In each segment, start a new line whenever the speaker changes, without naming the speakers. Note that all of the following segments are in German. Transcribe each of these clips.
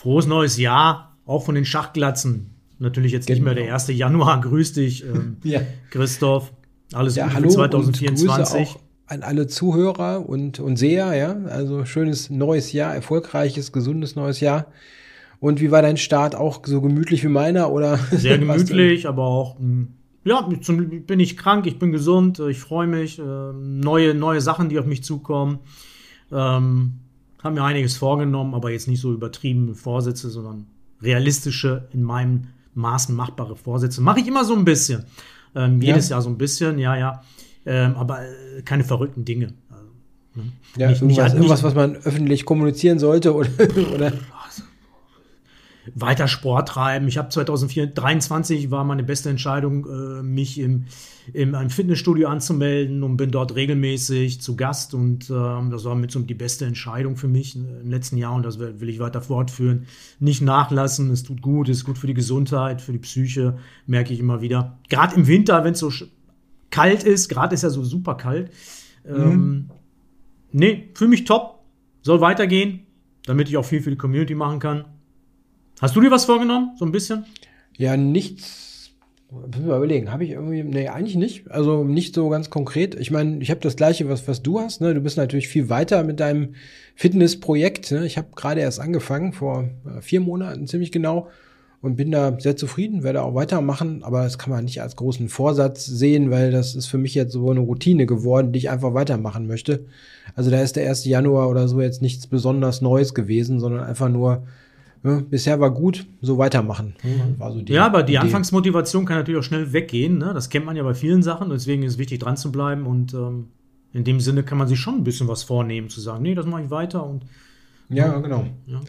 frohes neues Jahr, auch von den Schachglatzen. Natürlich jetzt genau. nicht mehr der 1. Genau. Januar. Grüß dich, ähm, ja. Christoph. Alles
ja, Gute für 2024 an alle Zuhörer und, und Seher, ja. Also schönes neues Jahr, erfolgreiches, gesundes neues Jahr. Und wie war dein Start? Auch so gemütlich wie meiner oder?
Sehr gemütlich, aber auch, hm, ja, zum, bin ich krank, ich bin gesund, ich freue mich. Äh, neue, neue Sachen, die auf mich zukommen. Ähm, haben mir einiges vorgenommen, aber jetzt nicht so übertriebene Vorsätze, sondern realistische, in meinem Maßen machbare Vorsätze. Mache ich immer so ein bisschen. Ähm, jedes ja. Jahr so ein bisschen, ja, ja ähm, aber äh, keine verrückten Dinge. Also,
ne? Ja, nicht, irgendwas, nicht, irgendwas, was man öffentlich kommunizieren sollte oder, oder?
Weiter Sport treiben. Ich habe 2023 war meine beste Entscheidung, äh, mich im, im einem Fitnessstudio anzumelden und bin dort regelmäßig zu Gast und ähm, das war mit so die beste Entscheidung für mich äh, im letzten Jahr und das will, will ich weiter fortführen. Nicht nachlassen, es tut gut, es ist gut für die Gesundheit, für die Psyche, merke ich immer wieder. Gerade im Winter, wenn es so kalt ist. Gerade ist ja so super kalt. Mhm. Ähm, nee, fühle mich top. Soll weitergehen, damit ich auch viel für die Community machen kann. Hast du dir was vorgenommen? So ein bisschen?
Ja, nichts. Müssen wir überlegen. Habe ich irgendwie. Nee, eigentlich nicht. Also nicht so ganz konkret. Ich meine, ich habe das gleiche, was, was du hast. Ne? Du bist natürlich viel weiter mit deinem Fitnessprojekt. Ne? Ich habe gerade erst angefangen, vor äh, vier Monaten ziemlich genau und bin da sehr zufrieden, werde auch weitermachen, aber das kann man nicht als großen Vorsatz sehen, weil das ist für mich jetzt so eine Routine geworden, die ich einfach weitermachen möchte. Also da ist der 1. Januar oder so jetzt nichts besonders Neues gewesen, sondern einfach nur, ja, bisher war gut, so weitermachen.
War so die ja, aber die Idee. Anfangsmotivation kann natürlich auch schnell weggehen. Ne? Das kennt man ja bei vielen Sachen. Deswegen ist es wichtig, dran zu bleiben. Und ähm, in dem Sinne kann man sich schon ein bisschen was vornehmen, zu sagen, nee, das mache ich weiter. Und,
ja, genau. Ja,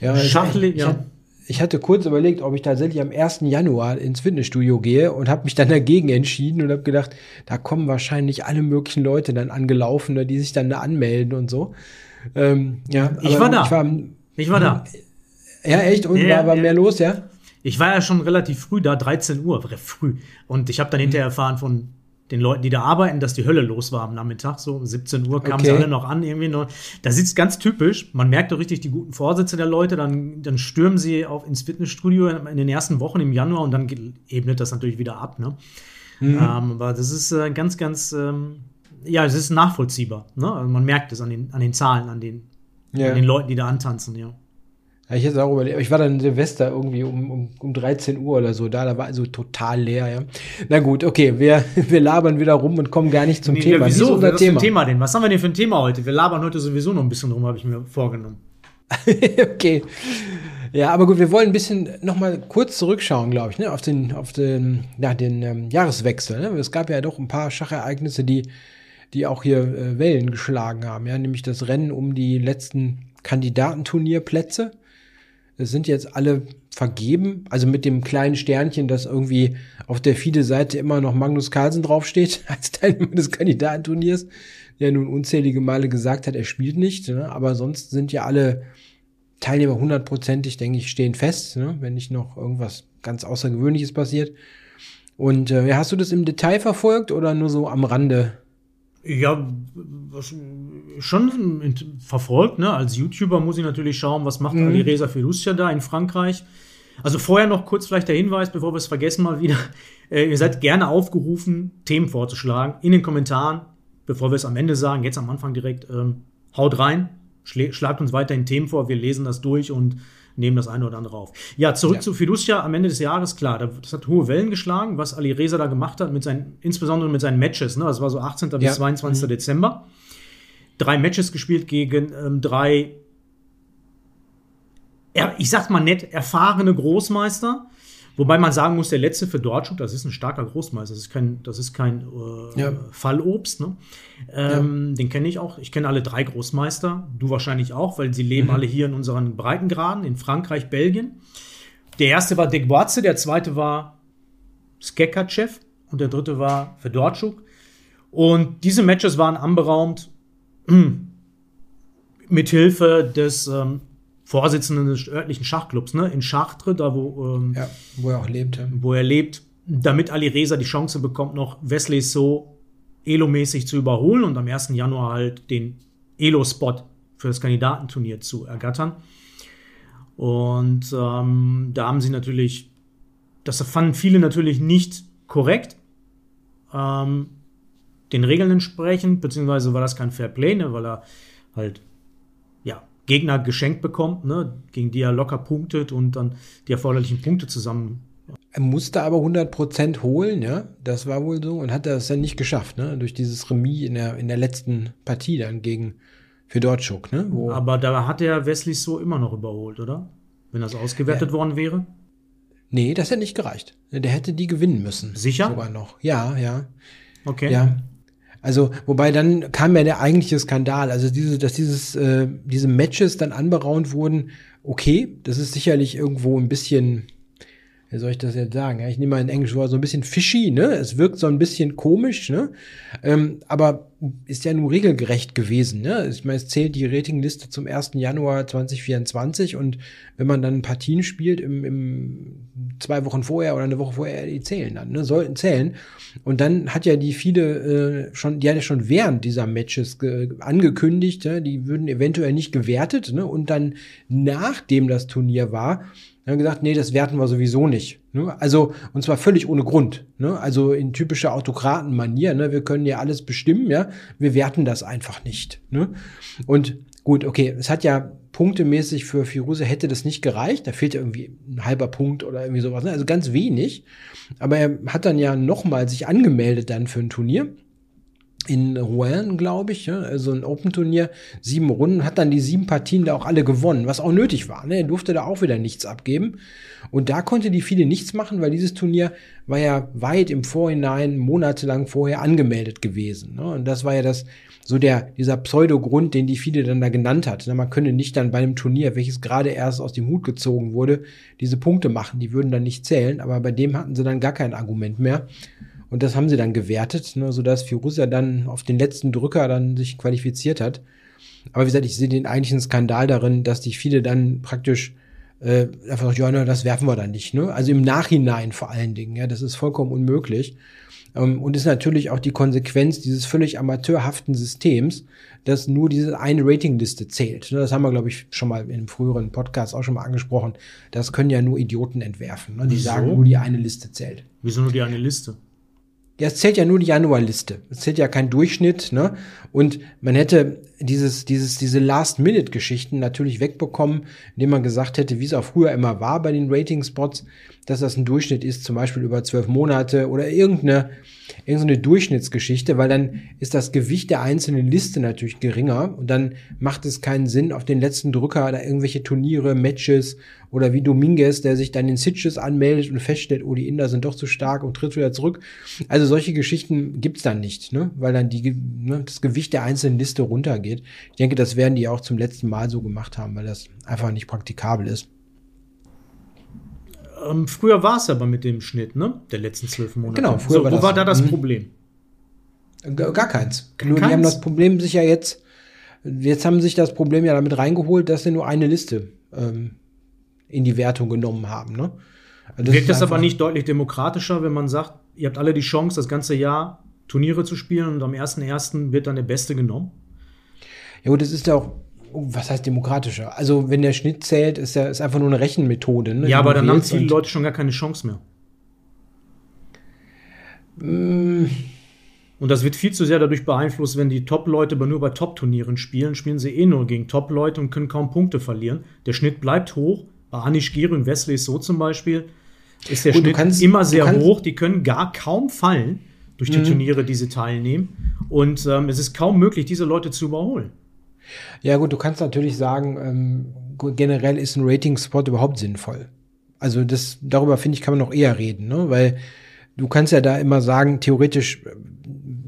ja. ja Schachlich, ja ich hatte kurz überlegt, ob ich tatsächlich am 1. Januar ins Fitnessstudio gehe und habe mich dann dagegen entschieden und habe gedacht, da kommen wahrscheinlich alle möglichen Leute dann angelaufen, ne, die sich dann da anmelden und so. Ähm, ja,
ich war da. Ich war, ich war da.
Ja, echt? Und ja, war, war ja. mehr los, ja?
Ich war ja schon relativ früh da, 13 Uhr, früh. Und ich habe dann hinterher erfahren von den Leuten, die da arbeiten, dass die Hölle los war am Nachmittag. So 17 Uhr kamen okay. sie alle noch an, irgendwie noch. Da es ganz typisch. Man merkt doch richtig die guten Vorsätze der Leute. Dann, dann stürmen sie auf ins Fitnessstudio in den ersten Wochen im Januar und dann ebnet das natürlich wieder ab. Ne? Mhm. Ähm, aber das ist äh, ganz, ganz, ähm, ja, es ist nachvollziehbar. Ne? Also man merkt es an den, an den Zahlen, an den, ja. an den Leuten, die da antanzen, ja.
Ja, ich jetzt auch überlegt, ich war dann Silvester irgendwie um, um, um 13 Uhr oder so da, da war also total leer, ja. Na gut, okay, wir, wir labern wieder rum und kommen gar nicht zum nee, Thema.
Wieso? Was ist Thema? Thema denn? Was haben wir denn für ein Thema heute? Wir labern heute sowieso noch ein bisschen rum, habe ich mir vorgenommen.
okay. Ja, aber gut, wir wollen ein bisschen noch mal kurz zurückschauen, glaube ich, ne, auf den, auf den, ja, den ähm, Jahreswechsel. Ne? Es gab ja doch ein paar Schachereignisse, die, die auch hier äh, Wellen geschlagen haben, ja, nämlich das Rennen um die letzten Kandidatenturnierplätze sind jetzt alle vergeben. Also mit dem kleinen Sternchen, das irgendwie auf der FIDE-Seite immer noch Magnus Carlsen draufsteht, als Teilnehmer des Kandidatenturniers, der nun unzählige Male gesagt hat, er spielt nicht. Ne? Aber sonst sind ja alle Teilnehmer hundertprozentig, denke ich, stehen fest, ne? wenn nicht noch irgendwas ganz Außergewöhnliches passiert. Und äh, hast du das im Detail verfolgt oder nur so am Rande?
Ja, was, schon verfolgt, ne? Als YouTuber muss ich natürlich schauen, was macht mhm. Alireza Fiducia da in Frankreich. Also vorher noch kurz vielleicht der Hinweis, bevor wir es vergessen mal wieder. Äh, ihr seid gerne aufgerufen, Themen vorzuschlagen in den Kommentaren, bevor wir es am Ende sagen, jetzt am Anfang direkt, ähm, haut rein, schlagt uns weiterhin Themen vor, wir lesen das durch und nehmen das eine oder andere auf. Ja, zurück ja. zu Fiducia am Ende des Jahres, klar, das hat hohe Wellen geschlagen, was Ali Reza da gemacht hat, mit seinen, insbesondere mit seinen Matches, ne? Das war so 18. Ja. bis 22. Mhm. Dezember. Drei Matches gespielt gegen ähm, drei, ich sag's mal nett, erfahrene Großmeister. Wobei man sagen muss, der letzte für Dortschuk, das ist ein starker Großmeister. Das ist kein, das ist kein äh, ja. Fallobst. Ne? Ähm, ja. Den kenne ich auch. Ich kenne alle drei Großmeister. Du wahrscheinlich auch, weil sie leben mhm. alle hier in unseren Breitengraden, in Frankreich, Belgien. Der erste war Dick Boatze, der zweite war Skekachev und der dritte war Fedorczuk. Und diese Matches waren anberaumt mit Hilfe des ähm, Vorsitzenden des örtlichen Schachclubs, ne, in Chartres, da wo, ähm,
ja, wo er auch lebt. Ja.
Wo er lebt, damit Ali Reza die Chance bekommt, noch Wesley So Elo-mäßig zu überholen und am 1. Januar halt den Elo-Spot für das Kandidatenturnier zu ergattern. Und ähm, da haben sie natürlich, das fanden viele natürlich nicht korrekt, ähm, den Regeln entsprechend, beziehungsweise war das kein Fair Play, ne, weil er halt ja, Gegner geschenkt bekommt, ne, gegen die er locker punktet und dann die erforderlichen Punkte zusammen
er musste aber 100% holen, ja, das war wohl so und hat das dann nicht geschafft, ne, durch dieses Remis in der, in der letzten Partie dann gegen Fedorczuk, ne.
Wo aber da hat er Wesley so immer noch überholt, oder? Wenn das ausgewertet ja. worden wäre?
Nee, das hätte nicht gereicht. Der hätte die gewinnen müssen.
Sicher?
Sogar noch. Ja, ja.
Okay.
Ja. Also, wobei dann kam ja der eigentliche Skandal. Also diese, dass dieses, äh, diese Matches dann anberaumt wurden, okay, das ist sicherlich irgendwo ein bisschen wie soll ich das jetzt sagen? Ja, ich nehme mal ein englisches Wort, so ein bisschen fishy, ne? Es wirkt so ein bisschen komisch, ne? Ähm, aber ist ja nur regelgerecht gewesen, ne? Ich meine, es zählt die Ratingliste zum 1. Januar 2024 und wenn man dann Partien spielt im, im zwei Wochen vorher oder eine Woche vorher, die zählen dann, ne? Sollten zählen. Und dann hat ja die viele äh, schon, die hat ja schon während dieser Matches angekündigt, ne? die würden eventuell nicht gewertet, ne? Und dann nachdem das Turnier war, haben gesagt, nee, das werten wir sowieso nicht. Ne? Also, und zwar völlig ohne Grund. Ne? Also in typischer Autokratenmanier, ne? wir können ja alles bestimmen, ja, wir werten das einfach nicht. Ne? Und gut, okay, es hat ja punktemäßig für Firuze hätte das nicht gereicht, da fehlt ja irgendwie ein halber Punkt oder irgendwie sowas, ne? also ganz wenig. Aber er hat dann ja nochmal sich angemeldet dann für ein Turnier in Rouen, glaube ich, ja, also ein Open-Turnier, sieben Runden, hat dann die sieben Partien da auch alle gewonnen, was auch nötig war. Ne? Er durfte da auch wieder nichts abgeben. Und da konnte die viele nichts machen, weil dieses Turnier war ja weit im Vorhinein, monatelang vorher angemeldet gewesen. Ne? Und das war ja das, so der, dieser Pseudogrund, den die viele dann da genannt hat. Ne? Man könne nicht dann bei einem Turnier, welches gerade erst aus dem Hut gezogen wurde, diese Punkte machen. Die würden dann nicht zählen, aber bei dem hatten sie dann gar kein Argument mehr. Und das haben sie dann gewertet, ne, sodass Firuza dann auf den letzten Drücker dann sich qualifiziert hat. Aber wie gesagt, ich sehe den eigentlichen Skandal darin, dass die viele dann praktisch äh, einfach sagt, ja, ne, das werfen wir dann nicht. Ne? Also im Nachhinein vor allen Dingen, ja, das ist vollkommen unmöglich. Ähm, und ist natürlich auch die Konsequenz dieses völlig amateurhaften Systems, dass nur diese eine Ratingliste zählt. Ne? Das haben wir, glaube ich, schon mal in einem früheren Podcast auch schon mal angesprochen. Das können ja nur Idioten entwerfen. Ne? Die Wieso? sagen, nur die eine Liste zählt.
Wieso nur die eine Liste?
Ja, es zählt ja nur die Januarliste. Es zählt ja kein Durchschnitt, ne? Und man hätte dieses, dieses, diese Last-Minute-Geschichten natürlich wegbekommen, indem man gesagt hätte, wie es auch früher immer war bei den Rating-Spots, dass das ein Durchschnitt ist, zum Beispiel über zwölf Monate oder irgendeine, irgendeine Durchschnittsgeschichte, weil dann ist das Gewicht der einzelnen Liste natürlich geringer und dann macht es keinen Sinn, auf den letzten Drücker da irgendwelche Turniere, Matches oder wie Dominguez, der sich dann in Sitches anmeldet und feststellt, oh, die Inder sind doch zu stark und tritt wieder zurück. Also solche Geschichten gibt's dann nicht, ne? weil dann die, ne, das Gewicht der einzelnen Liste runtergeht. Ich denke, das werden die auch zum letzten Mal so gemacht haben, weil das einfach nicht praktikabel ist.
Ähm, früher war es aber mit dem Schnitt, ne? Der letzten zwölf Monate.
Genau,
früher so, war wo das, war da das mhm. Problem?
Gar, keins. Gar nur keins? die haben das Problem sich ja jetzt, jetzt haben sich das Problem ja damit reingeholt, dass sie nur eine Liste ähm, in die Wertung genommen haben. Ne?
Also Wirkt das aber nicht deutlich demokratischer, wenn man sagt, ihr habt alle die Chance, das ganze Jahr Turniere zu spielen und am 1.1. wird dann der Beste genommen?
Ja gut, das ist ja auch was heißt demokratischer? Also, wenn der Schnitt zählt, ist ja ist einfach nur eine Rechenmethode.
Ne, ja, aber dann haben viele Leute schon gar keine Chance mehr. Mm. Und das wird viel zu sehr dadurch beeinflusst, wenn die Top-Leute nur bei Top-Turnieren spielen, spielen sie eh nur gegen Top-Leute und können kaum Punkte verlieren. Der Schnitt bleibt hoch. Bei Anish Giri und Wesley so zum Beispiel, ist der Gut, Schnitt kannst, immer sehr hoch. Die können gar kaum fallen durch die mhm. Turniere, die sie teilnehmen. Und ähm, es ist kaum möglich, diese Leute zu überholen.
Ja, gut, du kannst natürlich sagen, ähm, generell ist ein Rating-Spot überhaupt sinnvoll. Also das, darüber finde ich, kann man noch eher reden, ne? Weil du kannst ja da immer sagen, theoretisch äh,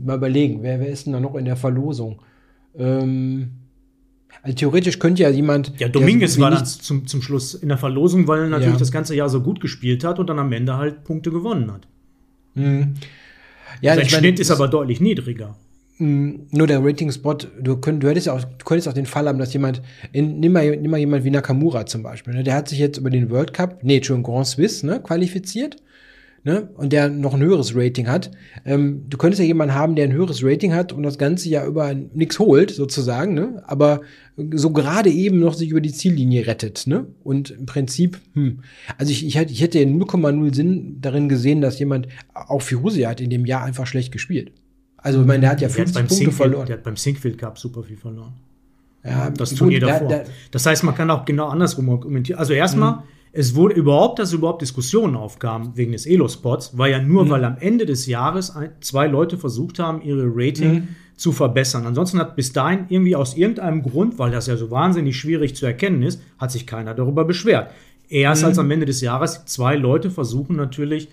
mal überlegen, wer, wer ist denn da noch in der Verlosung? Ähm, also theoretisch könnte ja jemand.
Ja, Dominguez war dann zum, zum Schluss in der Verlosung, weil er natürlich ja. das ganze Jahr so gut gespielt hat und dann am Ende halt Punkte gewonnen hat. Mhm. Ja, Sein Schnitt meine, ist aber deutlich niedriger.
Mm, nur der Rating-Spot, du, könnt, du, hättest auch, du könntest auch den Fall haben, dass jemand, in, nimm, mal, nimm mal jemand wie Nakamura zum Beispiel, ne? der hat sich jetzt über den World Cup, nee, schon Grand Swiss, ne, qualifiziert. ne, und der noch ein höheres Rating hat. Ähm, du könntest ja jemanden haben, der ein höheres Rating hat und das Ganze ja über nichts holt, sozusagen, ne, aber so gerade eben noch sich über die Ziellinie rettet, ne, und im Prinzip, hm, also ich, ich, hätte, ich hätte 0,0 Sinn darin gesehen, dass jemand, auch Firusi hat in dem Jahr einfach schlecht gespielt. Also, ich meine, der hat ja 50
hat
Punkte
Sinkfield,
verloren.
Der hat beim Sinkfield Cup super viel verloren.
Ja,
das
gut,
Turnier
da-
davor.
da-
das heißt, man kann auch genau andersrum argumentieren. Also erstmal,
Mhm.
es wurde überhaupt, dass überhaupt Diskussionen aufkamen wegen des Elo-Spots, war ja
Mhm.
nur, weil am Ende des Jahres ein, zwei Leute versucht haben, ihre Rating
Mhm.
zu verbessern. Ansonsten hat bis dahin irgendwie aus irgendeinem Grund, weil das ja so wahnsinnig schwierig zu erkennen ist, hat sich keiner darüber beschwert. Erst
Mhm.
als am Ende des Jahres zwei Leute versuchen natürlich,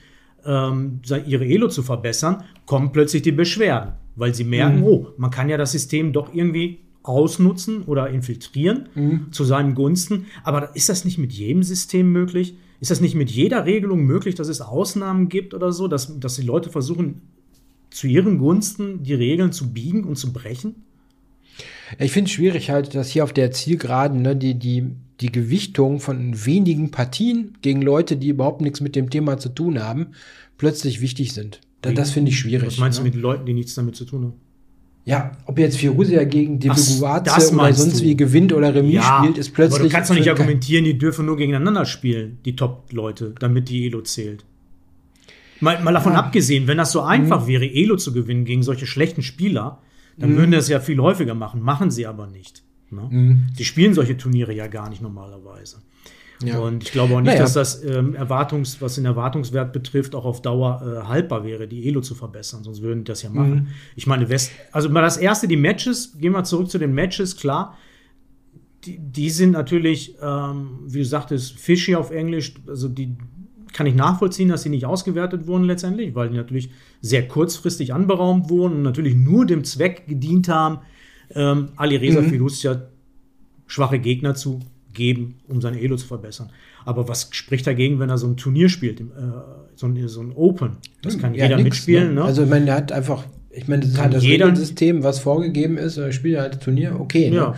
ähm, ihre Elo zu verbessern, kommen plötzlich die Beschwerden, weil sie merken, oh, man kann ja das System doch irgendwie ausnutzen oder infiltrieren zu seinen Gunsten. Aber ist das nicht mit jedem System möglich? Ist das nicht mit jeder Regelung möglich, dass es Ausnahmen gibt oder so, dass, dass die Leute versuchen, zu ihren Gunsten die Regeln zu biegen und zu brechen?
Ja, Ich finde es schwierig halt, dass hier auf der Zielgeraden ne, die, die, die Gewichtung von wenigen Partien gegen Leute, die überhaupt nichts mit dem Thema zu tun haben, plötzlich wichtig sind. Da, das finde ich schwierig.
Was meinst
ne?
du mit Leuten, die nichts damit zu tun haben?
Ja, ob jetzt Firusia gegen Diviguaze oder sonst
du.
wie gewinnt oder Remis spielt, ist plötzlich.
aber du kannst doch nicht argumentieren, die dürfen nur gegeneinander spielen, die Top-Leute, damit die Elo zählt. Mal, mal davon
Ja. Mhm.
abgesehen, wenn das so einfach wäre, Elo zu gewinnen gegen solche schlechten Spieler, dann würden das ja viel häufiger machen. Machen sie aber nicht. Ne?
Mhm.
Sie spielen solche Turniere ja gar nicht normalerweise.
Ja.
Und ich glaube auch nicht,
Naja.
dass das ähm, Erwartungs, was den Erwartungswert betrifft, auch auf Dauer äh, haltbar wäre, die Elo zu verbessern. Sonst würden die das ja machen.
Mhm.
Ich meine, West, also mal das erste, die Matches, gehen wir zurück zu den Matches, klar. Die, die sind natürlich, ähm, wie du sagtest, fishy auf Englisch, also die kann ich nachvollziehen, dass sie nicht ausgewertet wurden letztendlich, weil die natürlich sehr kurzfristig anberaumt wurden und natürlich nur dem Zweck gedient haben, ähm, Ali Reza
Mhm.
Fiducia schwache Gegner zu geben, um seine Elo zu verbessern. Aber was spricht dagegen, wenn er so ein Turnier spielt, äh, so, ein, so ein Open? Das kann
Ja,
jeder
nix,
mitspielen. Ne?
Also, ich meine, der hat einfach, ich meine, das ist halt das Regelsystem, was vorgegeben ist, er spielt halt Turnier, okay.
ja.
Ne?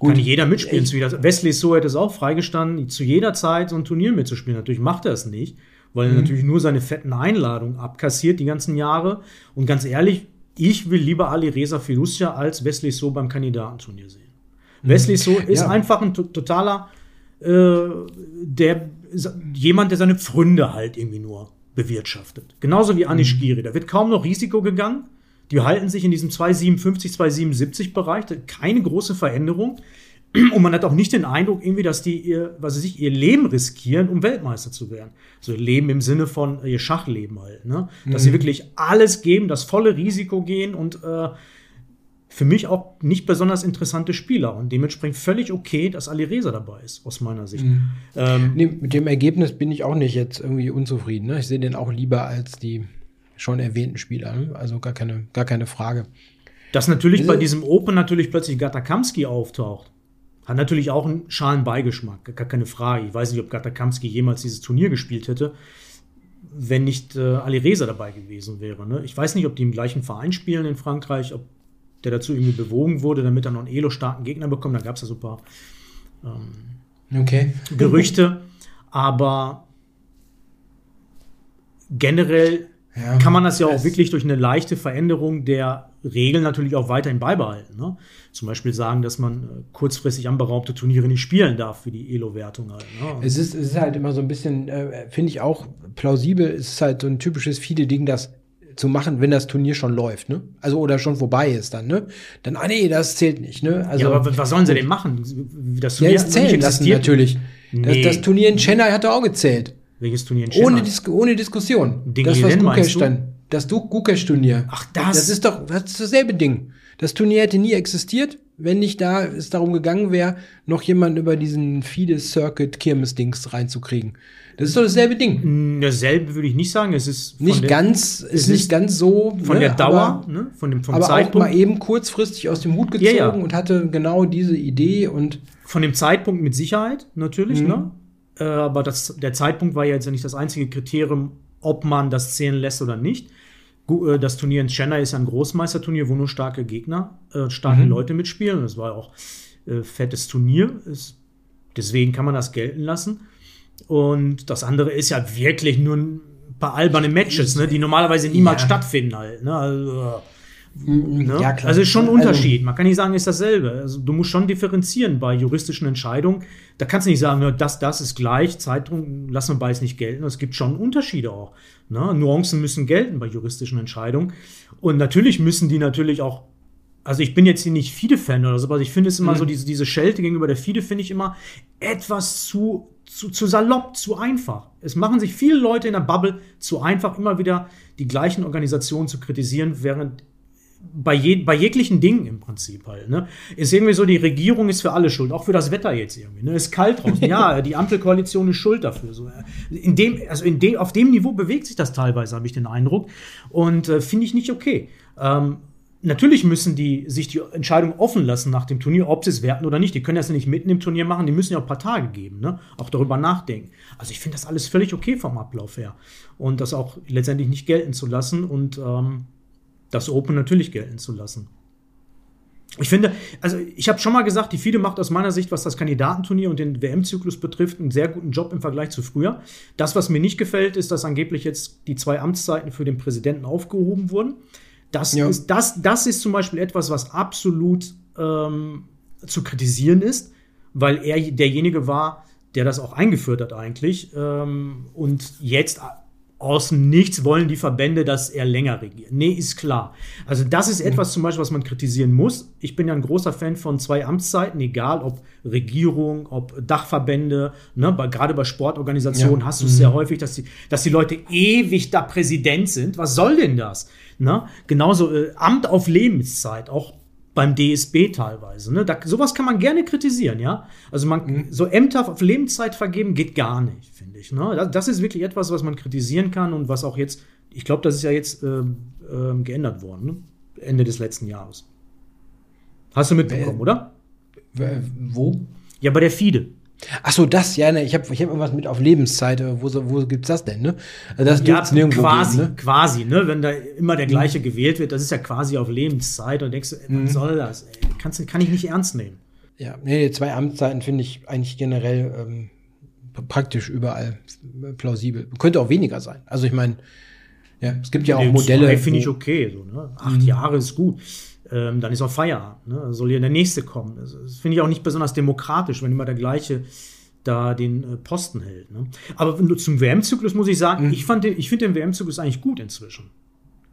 Gut.
Kann jeder mitspielen.
Ich-
Wesley So hätte es auch freigestanden, zu jeder Zeit so ein Turnier mitzuspielen. Natürlich macht er es nicht, weil
Mhm.
er natürlich nur seine fetten Einladungen abkassiert die ganzen Jahre. Und ganz ehrlich, ich will lieber Ali Reza Fiducia als Wesley So beim Kandidatenturnier sehen. Wesley So ist
Mhm. Ja.
einfach ein to totaler, äh, der, jemand, der seine Pfründe halt irgendwie nur bewirtschaftet. Genauso wie
Mhm.
Anish Giri. Da wird kaum noch Risiko gegangen. Die halten sich in diesem 257, 277 Bereich. Keine große Veränderung. Und man hat auch nicht den Eindruck, irgendwie, dass die ihr, was weiß ich, ihr Leben riskieren, um Weltmeister zu werden. So Leben im Sinne von ihr Schachleben halt, ne? Dass sie wirklich alles geben, das volle Risiko gehen und äh, für mich auch nicht besonders interessante Spieler und dementsprechend völlig okay, dass Ali Reza dabei ist, aus meiner Sicht. Ähm,
Nee, mit dem Ergebnis bin ich auch nicht jetzt irgendwie unzufrieden. Ne? Ich sehe den auch lieber als die schon erwähnten Spieler. Ne? Also gar keine, gar keine Frage.
Dass natürlich bei diesem Open natürlich plötzlich Gatakamski auftaucht, hat natürlich auch einen schalen Beigeschmack, gar keine Frage. Ich weiß nicht, ob Gatakamski jemals dieses Turnier gespielt hätte, wenn nicht äh, Ali Reza dabei gewesen wäre. Ne? Ich weiß nicht, ob die im gleichen Verein spielen in Frankreich, ob der dazu irgendwie bewogen wurde, damit er noch einen elo-starken Gegner bekommt. Da gab es ja so ein paar
Okay.
Gerüchte, aber generell
Ja,
kann man das ja auch wirklich durch eine leichte Veränderung der Regeln natürlich auch weiterhin beibehalten. Ne? Zum Beispiel sagen, dass man äh, kurzfristig anberaubte Turniere nicht spielen darf für die Elo-Wertung halt. Ne?
Es ist, es ist halt immer so ein bisschen, äh, finde ich auch plausibel, es ist halt so ein typisches Fiete-Ding, das zu machen, wenn das Turnier schon läuft, ne? Also oder schon vorbei ist dann, ne? Dann, ah nee, das zählt nicht, ne? Also,
ja, aber was sollen sie denn machen? Das
ja,
Turnier noch
zählen lassen natürlich.
Nee.
Das, das Turnier in Chennai hat auch gezählt.
Welches Turnier in
Ohne,
Chennai?
Dis ohne Diskussion.
Ding
das, was dann. Das Gukesh-Turnier.
Ach, das?
Das ist doch, das ist dasselbe Ding. Das Turnier hätte nie existiert, wenn nicht da es darum gegangen wäre, noch jemanden über diesen Fides-Circuit-Kirmes-Dings reinzukriegen. Das ist doch dasselbe Ding.
Hm, Dasselbe würde ich nicht sagen. Es ist
Nicht
der,
ganz, ist
ist
nicht ganz so.
von
ne,
der Dauer,
Aber,
ne? von dem vom
aber auch
Zeitpunkt.
mal eben kurzfristig aus dem Hut
Ja,
gezogen
ja.
und hatte genau diese Idee und
Von dem Zeitpunkt mit Sicherheit, natürlich,
Mhm.
ne? Äh, aber das, der Zeitpunkt war ja jetzt ja nicht das einzige Kriterium, ob man das zählen lässt oder nicht. Äh, Das Turnier in Chennai ist ja ein Großmeisterturnier, wo nur starke Gegner, äh, starke
Mhm.
Leute mitspielen. Das war auch äh, fettes Turnier. Ist, deswegen kann man das gelten lassen. Und das andere ist ja wirklich nur ein paar alberne Matches, ne, die normalerweise niemals ja. stattfinden halt. Ne? Also, Ne? Ja, klar. Also ist schon ein also Unterschied. Man kann nicht sagen, ist dasselbe. Also du musst schon differenzieren bei juristischen Entscheidungen. Da kannst du nicht sagen, das, das ist gleich, Zeitung lassen wir beides nicht gelten. Es gibt schon Unterschiede auch. Ne? Nuancen müssen gelten bei juristischen Entscheidungen. Und natürlich müssen die natürlich auch also ich bin jetzt hier nicht FIDE-Fan oder so, aber ich finde es immer mhm. so, diese, diese Schelte gegenüber der FIDE finde ich immer etwas zu, zu, zu salopp, zu einfach. Es machen sich viele Leute in der Bubble zu einfach, immer wieder die gleichen Organisationen zu kritisieren, während bei, je, bei jeglichen Dingen im Prinzip halt. Ne? Ist irgendwie so, die Regierung ist für alle schuld, auch für das Wetter jetzt irgendwie. Ne? Ist kalt draußen. ja, die Ampelkoalition ist schuld dafür. So. In dem, also in dem, auf dem Niveau bewegt sich das teilweise, habe ich den Eindruck. Und äh, finde ich nicht okay. Ähm, natürlich müssen die sich die Entscheidung offen lassen nach dem Turnier, ob sie es werten oder nicht. Die können das ja nicht mitten im Turnier machen, die müssen ja auch ein paar Tage geben, ne? auch darüber nachdenken. Also ich finde das alles völlig okay vom Ablauf her. Und das auch letztendlich nicht gelten zu lassen. Und ähm, das Open natürlich gelten zu lassen. Ich finde, also ich habe schon mal gesagt, die FIDE macht aus meiner Sicht, was das Kandidatenturnier und den WM-Zyklus betrifft, einen sehr guten Job im Vergleich zu früher. Das, was mir nicht gefällt, ist, dass angeblich jetzt die zwei Amtszeiten für den Präsidenten aufgehoben wurden. Das, ja. ist, das, das ist zum Beispiel etwas, was absolut ähm, zu kritisieren ist, weil er derjenige war, der das auch eingeführt hat eigentlich. Ähm, und jetzt aus nichts wollen die Verbände, dass er länger regiert. Nee, ist klar. Also das ist etwas zum Beispiel, was man kritisieren muss. Ich bin ja ein großer Fan von zwei Amtszeiten, egal ob Regierung, ob Dachverbände, ne, bei, gerade bei Sportorganisationen ja. hast du es mhm. sehr häufig, dass die, dass die Leute ewig da Präsident sind. Was soll denn das? Ne? Genauso äh, Amt auf Lebenszeit, auch beim DSB teilweise. Ne? Da, sowas kann man gerne kritisieren, ja. Also man mhm. so Ämter auf Lebenszeit vergeben geht gar nicht, finde ich. Ne? Das, das, ist wirklich etwas, was man kritisieren kann und was auch jetzt, ich glaube, das ist ja jetzt äh, äh, geändert worden, ne? Ende des letzten Jahres. Hast du mitbekommen, Wer, oder?
Wo?
Ja, bei der FIDE.
Ach so, das, ja, ne, ich habe ich hab irgendwas mit auf Lebenszeit, wo, wo gibt's das denn, ne?
Also das ja, nirgendwo quasi, geben, ne? quasi, ne? Wenn da immer der gleiche mhm. gewählt wird, das ist ja quasi auf Lebenszeit und denkst du, ey, was mhm. soll das? Ey, kannst, kann ich nicht ernst nehmen.
Ja, nee, zwei Amtszeiten finde ich eigentlich generell ähm, praktisch überall plausibel. Könnte auch weniger sein. Also ich meine, ja, es gibt ja auch Modelle.
finde ich okay, so, ne? Acht mhm. Jahre ist gut ähm, dann ist auch Feierabend. Ne? Soll hier der nächste kommen. Das, das finde ich auch nicht besonders demokratisch, wenn immer der gleiche da den äh, Posten hält. Ne? Aber zum WM-Zyklus muss ich sagen, mhm. ich, ich finde den WM-Zyklus eigentlich gut inzwischen.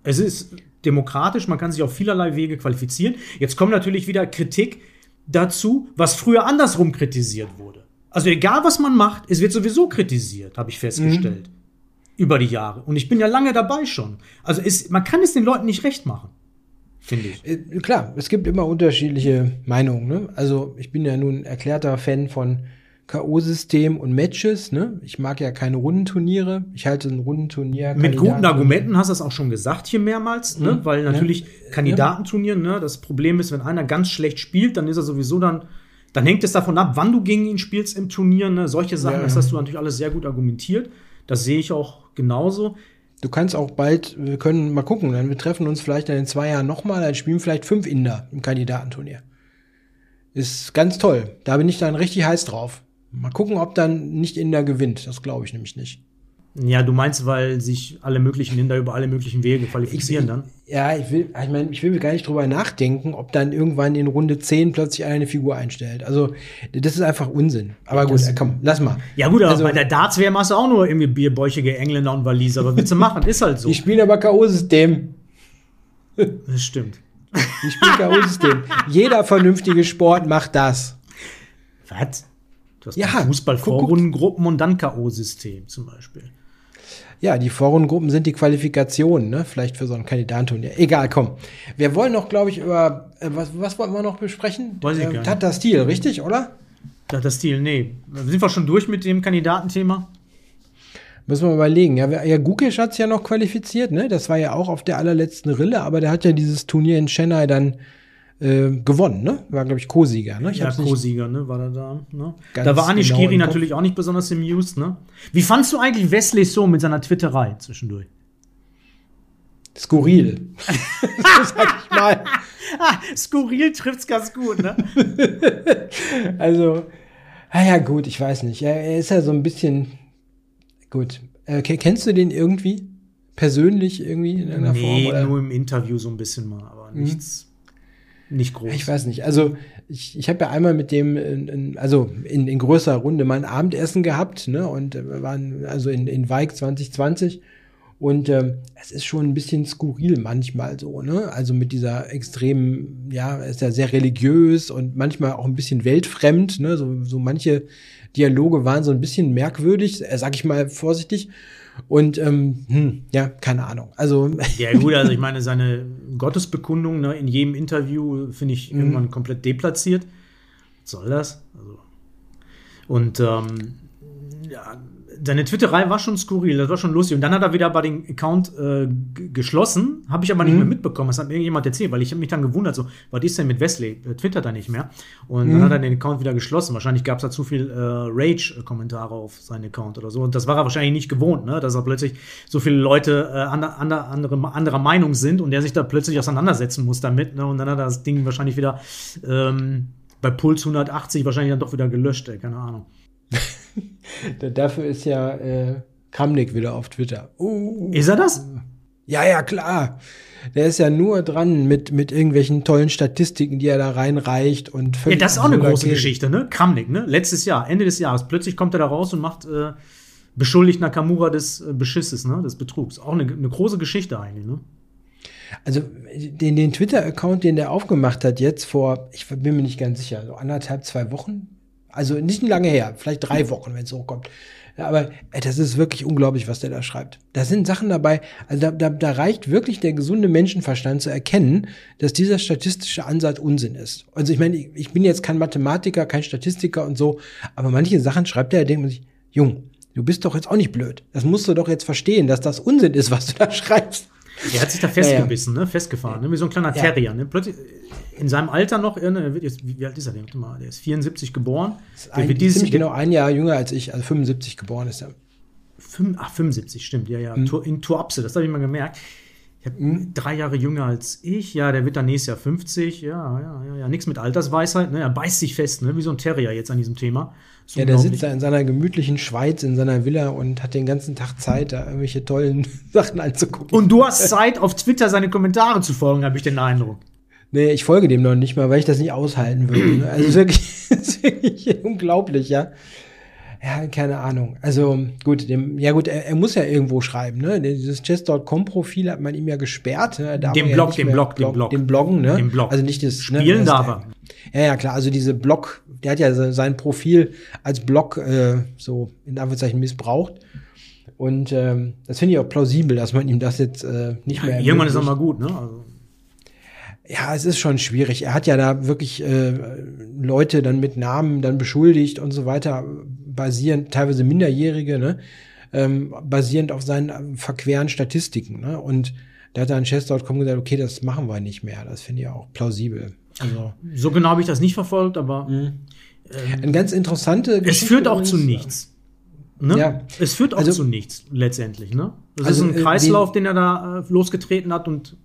Es ist demokratisch, man kann sich auf vielerlei Wege qualifizieren. Jetzt kommt natürlich wieder Kritik dazu, was früher andersrum kritisiert wurde. Also egal, was man macht, es wird sowieso kritisiert, habe ich festgestellt. Mhm. Über die Jahre. Und ich bin ja lange dabei schon. Also es, man kann es den Leuten nicht recht machen finde ich. Äh,
klar, es gibt immer unterschiedliche Meinungen. Ne? Also ich bin ja nun erklärter Fan von K.O.-System und Matches. Ne? Ich mag ja keine Rundenturniere. Ich halte ein Rundenturnier.
Mit guten Argumenten hast du es auch schon gesagt hier mehrmals, ne? Mhm. weil natürlich ja. Kandidatenturnier, ne? das Problem ist, wenn einer ganz schlecht spielt, dann ist er sowieso dann, dann hängt es davon ab, wann du gegen ihn spielst im Turnier. Ne? Solche Sachen, ja. das hast du natürlich alles sehr gut argumentiert. Das sehe ich auch genauso.
Du kannst auch bald, wir können mal gucken, dann wir treffen uns vielleicht in zwei Jahren nochmal, dann spielen vielleicht fünf Inder im Kandidatenturnier. Ist ganz toll. Da bin ich dann richtig heiß drauf. Mal gucken, ob dann nicht Inder gewinnt. Das glaube ich nämlich nicht.
Ja, du meinst, weil sich alle möglichen Inder über alle möglichen Wege qualifizieren
ich,
dann?
Ja, ich will, ich meine, ich will gar nicht drüber nachdenken, ob dann irgendwann in Runde 10 plötzlich eine Figur einstellt. Also, das ist einfach Unsinn. Aber gut, das, komm, lass mal.
Ja, gut, aber also, bei der Darts-WM hast du auch nur irgendwie bierbäuchige Engländer und Waliser. Aber willst du machen? Ist halt so.
Die spielen aber K.O.-System.
Das stimmt.
Die spielen K.O.-System. Jeder vernünftige Sport macht das.
Was? Du hast ja, Fußball-Vorrundengruppen und dann K.O.-System zum Beispiel.
Ja, die Vorrundengruppen sind die Qualifikationen, ne? Vielleicht für so ein Kandidatenturnier. Egal, komm. Wir wollen noch, glaube ich, über äh, was, was wollten wir noch besprechen?
Weiß ich äh, gar nicht.
Tata Stil, richtig, oder?
Tata Stil, nee. Sind wir schon durch mit dem Kandidatenthema?
Müssen wir überlegen. Ja, ja Gukic hat es ja noch qualifiziert, ne? Das war ja auch auf der allerletzten Rille, aber der hat ja dieses Turnier in Chennai dann äh, gewonnen, ne? War, glaube ich, Co-Sieger, ne? Ich
ja, Co-Sieger, ne? War er da, ne? Da war Anish genau Giri natürlich auch nicht besonders amused, ne? Wie fandst du eigentlich Wesley so mit seiner Twitterei zwischendurch?
Skurril.
sag ich mal. ah, skurril trifft's ganz gut, ne?
also, naja, gut, ich weiß nicht. Er, ist ja so ein bisschen, gut, Äh, kennst du den irgendwie? Persönlich irgendwie in
irgendeiner nee, Form? Nee, nur im Interview so ein bisschen mal, aber mhm. Nicht groß.
Ich weiß nicht. Also ich, ich habe ja einmal mit dem, in, in, also in, in größerer Runde mal ein Abendessen gehabt, ne? Und wir waren also in, in Weik 2020 und ähm, es ist schon ein bisschen skurril manchmal so, ne? Also mit dieser extremen, ja, ist ja sehr religiös und manchmal auch ein bisschen weltfremd, ne? So, so manche Dialoge waren so ein bisschen merkwürdig, äh, sag ich mal vorsichtig. Und ähm, hm, ja, keine Ahnung. Also
ja gut, also ich meine seine Gottesbekundung ne, in jedem Interview finde ich mhm. irgendwann komplett deplatziert. Was soll das? Also, und ähm, ja, seine Twitterei war schon skurril, das war schon lustig. Und dann hat er wieder bei den Account äh, geschlossen, habe ich aber nicht mhm. mehr mitbekommen. Das hat mir irgendjemand erzählt, weil ich habe mich dann gewundert, so, was ist denn mit Wesley? Er twittert er nicht mehr. Und mhm. dann hat er den Account wieder geschlossen. Wahrscheinlich gab es da zu viel äh, Rage-Kommentare auf seinen Account oder so. Und das war er wahrscheinlich nicht gewohnt, ne? dass er plötzlich so viele Leute äh, ander, ander, andere, anderer Meinung sind und der sich da plötzlich auseinandersetzen muss damit. Ne? Und dann hat er das Ding wahrscheinlich wieder ähm, bei Puls 180 wahrscheinlich dann doch wieder gelöscht, ey, keine Ahnung.
Dafür ist ja äh, Kramnik wieder auf Twitter.
Uh, ist er das?
Ja, ja, klar. Der ist ja nur dran mit, mit irgendwelchen tollen Statistiken, die er da reinreicht und
Ja, das ist auch eine große Geschichte, ne? Kramnik, ne? Letztes Jahr, Ende des Jahres. Plötzlich kommt er da raus und macht, äh, beschuldigt Nakamura des äh, Beschisses, ne? Des Betrugs. Auch eine, eine große Geschichte eigentlich, ne?
Also den, den Twitter-Account, den der aufgemacht hat, jetzt vor, ich bin mir nicht ganz sicher, so anderthalb, zwei Wochen, also nicht lange her, vielleicht drei Wochen, wenn es hochkommt. Aber ey, das ist wirklich unglaublich, was der da schreibt. Da sind Sachen dabei, also da, da, da reicht wirklich der gesunde Menschenverstand zu erkennen, dass dieser statistische Ansatz Unsinn ist. Also ich meine, ich, ich bin jetzt kein Mathematiker, kein Statistiker und so, aber manche Sachen schreibt er, da denkt man sich, Jung, du bist doch jetzt auch nicht blöd. Das musst du doch jetzt verstehen, dass das Unsinn ist, was du da schreibst.
Er hat sich da festgebissen, ja, ja. ne? festgefahren, ne? wie so ein kleiner Terrier. Ne? Plötzlich in seinem Alter noch, er wird jetzt, wie alt ist er denn? Der ist 74 geboren.
Ist ein, wird ziemlich genau ein Jahr jünger als ich, also 75 geboren ist er.
ach, 75, stimmt, ja, ja. Mhm. In Tuapse, das habe ich mal gemerkt. Ich habe drei Jahre jünger als ich, ja, der wird dann nächstes Jahr 50, ja, ja, ja, ja. Nichts mit Altersweisheit, ne? Er beißt sich fest, ne? Wie so ein Terrier jetzt an diesem Thema.
Ja, der sitzt da in seiner gemütlichen Schweiz, in seiner Villa und hat den ganzen Tag Zeit, da irgendwelche tollen Sachen anzugucken.
Und du hast Zeit, auf Twitter seine Kommentare zu folgen, habe ich den Eindruck.
Nee, ich folge dem noch nicht mal, weil ich das nicht aushalten würde. Also wirklich, ist wirklich unglaublich, ja. Ja, keine Ahnung. Also gut, dem, ja gut, er, er muss ja irgendwo schreiben, ne? Dieses Chess.com-Profil hat man ihm ja gesperrt. Ne?
Den Blog, den Blog, den Blog.
Den Bloggen, ne?
Den Blog.
Also nicht das
ne, Spielen ne, darf
er. Ja, ja, klar. Also diese Blog, der hat ja sein Profil als Blog äh, so in Anführungszeichen missbraucht. Und ähm, das finde ich auch plausibel, dass man ihm das jetzt äh, nicht ja, mehr.
Irgendwann ist auch mal gut, ne? Also
ja, es ist schon schwierig. Er hat ja da wirklich äh, Leute dann mit Namen dann beschuldigt und so weiter, basierend, teilweise Minderjährige, ne? ähm, basierend auf seinen äh, verqueren Statistiken. Ne? Und da hat dann Chess.com gesagt, okay, das machen wir nicht mehr. Das finde ich auch plausibel.
Also, so genau habe ich das nicht verfolgt, aber
ähm, eine ganz interessante
Geschichte. Es führt auch zu nichts. Ne? Ja. Es führt auch also, zu nichts letztendlich. Ne? Das also, ist ein äh, Kreislauf, den, den er da äh, losgetreten hat und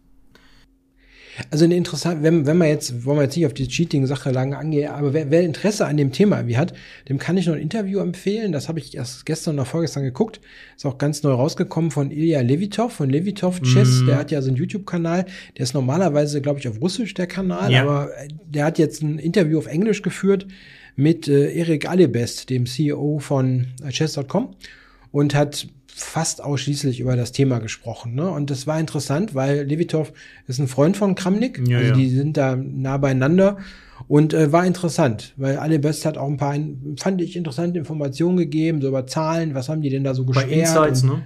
also eine interessante, wenn, wenn man jetzt, wollen wir jetzt nicht auf die Cheating-Sache lange angehen, aber wer, wer Interesse an dem Thema irgendwie hat, dem kann ich noch ein Interview empfehlen. Das habe ich erst gestern oder vorgestern geguckt. Ist auch ganz neu rausgekommen von Ilya Levitov, von Levitov Chess. Mm. Der hat ja so einen YouTube-Kanal. Der ist normalerweise, glaube ich, auf Russisch der Kanal, ja. aber der hat jetzt ein Interview auf Englisch geführt mit äh, Erik Alibest, dem CEO von Chess.com und hat fast ausschließlich über das Thema gesprochen. Ne? Und das war interessant, weil Levitov ist ein Freund von Kramnik. Ja, also die sind da nah beieinander. Und äh, war interessant, weil Alibest hat auch ein paar, fand ich, interessante Informationen gegeben, so über Zahlen, was haben die denn da so gesperrt. Bei
Insights,
und,
ne?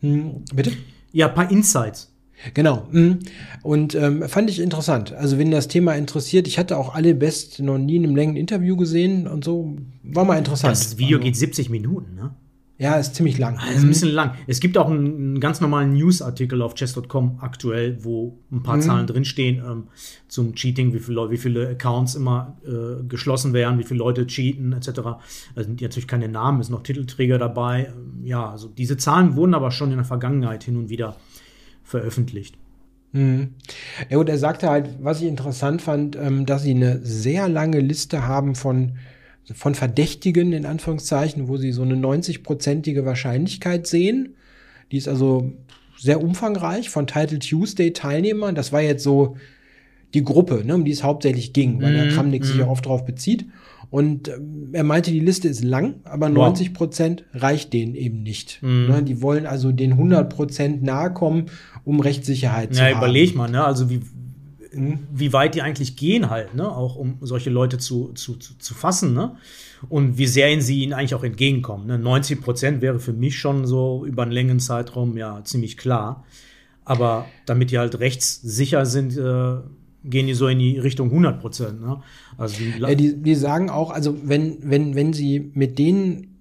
Hm, bitte?
Ja, ein paar Insights.
Genau. Hm. Und ähm, fand ich interessant. Also, wenn das Thema interessiert, ich hatte auch alle Best noch nie in einem längeren Interview gesehen und so. War mal interessant.
Das Video
also,
geht 70 Minuten, ne?
Ja, ist ziemlich lang.
Ah, ist ein bisschen lang. Es gibt auch einen, einen ganz normalen News-Artikel auf chess.com aktuell, wo ein paar mhm. Zahlen drinstehen ähm, zum Cheating, wie viele, wie viele Accounts immer äh, geschlossen werden, wie viele Leute cheaten, etc. Da sind natürlich keine Namen, ist noch Titelträger dabei. Ähm, ja, also diese Zahlen wurden aber schon in der Vergangenheit hin und wieder veröffentlicht.
Mhm. Ja, und er sagte halt, was ich interessant fand, ähm, dass sie eine sehr lange Liste haben von von Verdächtigen in Anführungszeichen, wo sie so eine 90-prozentige Wahrscheinlichkeit sehen. Die ist also sehr umfangreich von Title Tuesday Teilnehmern. Das war jetzt so die Gruppe, ne, um die es hauptsächlich ging, weil der
Mhm,
Kramnik sich
mhm.
auch oft drauf bezieht. Und ähm, er meinte, die Liste ist lang, aber 90 Prozent reicht denen eben nicht.
Mhm.
Ne, die wollen also den 100 Prozent nahe kommen, um Rechtssicherheit zu
Ja,
haben.
überleg mal, ne? Also wie. Wie weit die eigentlich gehen halt, ne? Auch um solche Leute zu, zu, zu, fassen, ne? Und wie sehr sie ihnen eigentlich auch entgegenkommen. Ne? 90 Prozent wäre für mich schon so über einen längeren Zeitraum ja ziemlich klar. Aber damit die halt rechtssicher sind, äh, gehen die so in die Richtung 100 Prozent. Ne? Also die,
Ja, die, die sagen auch, also wenn, wenn, wenn sie mit denen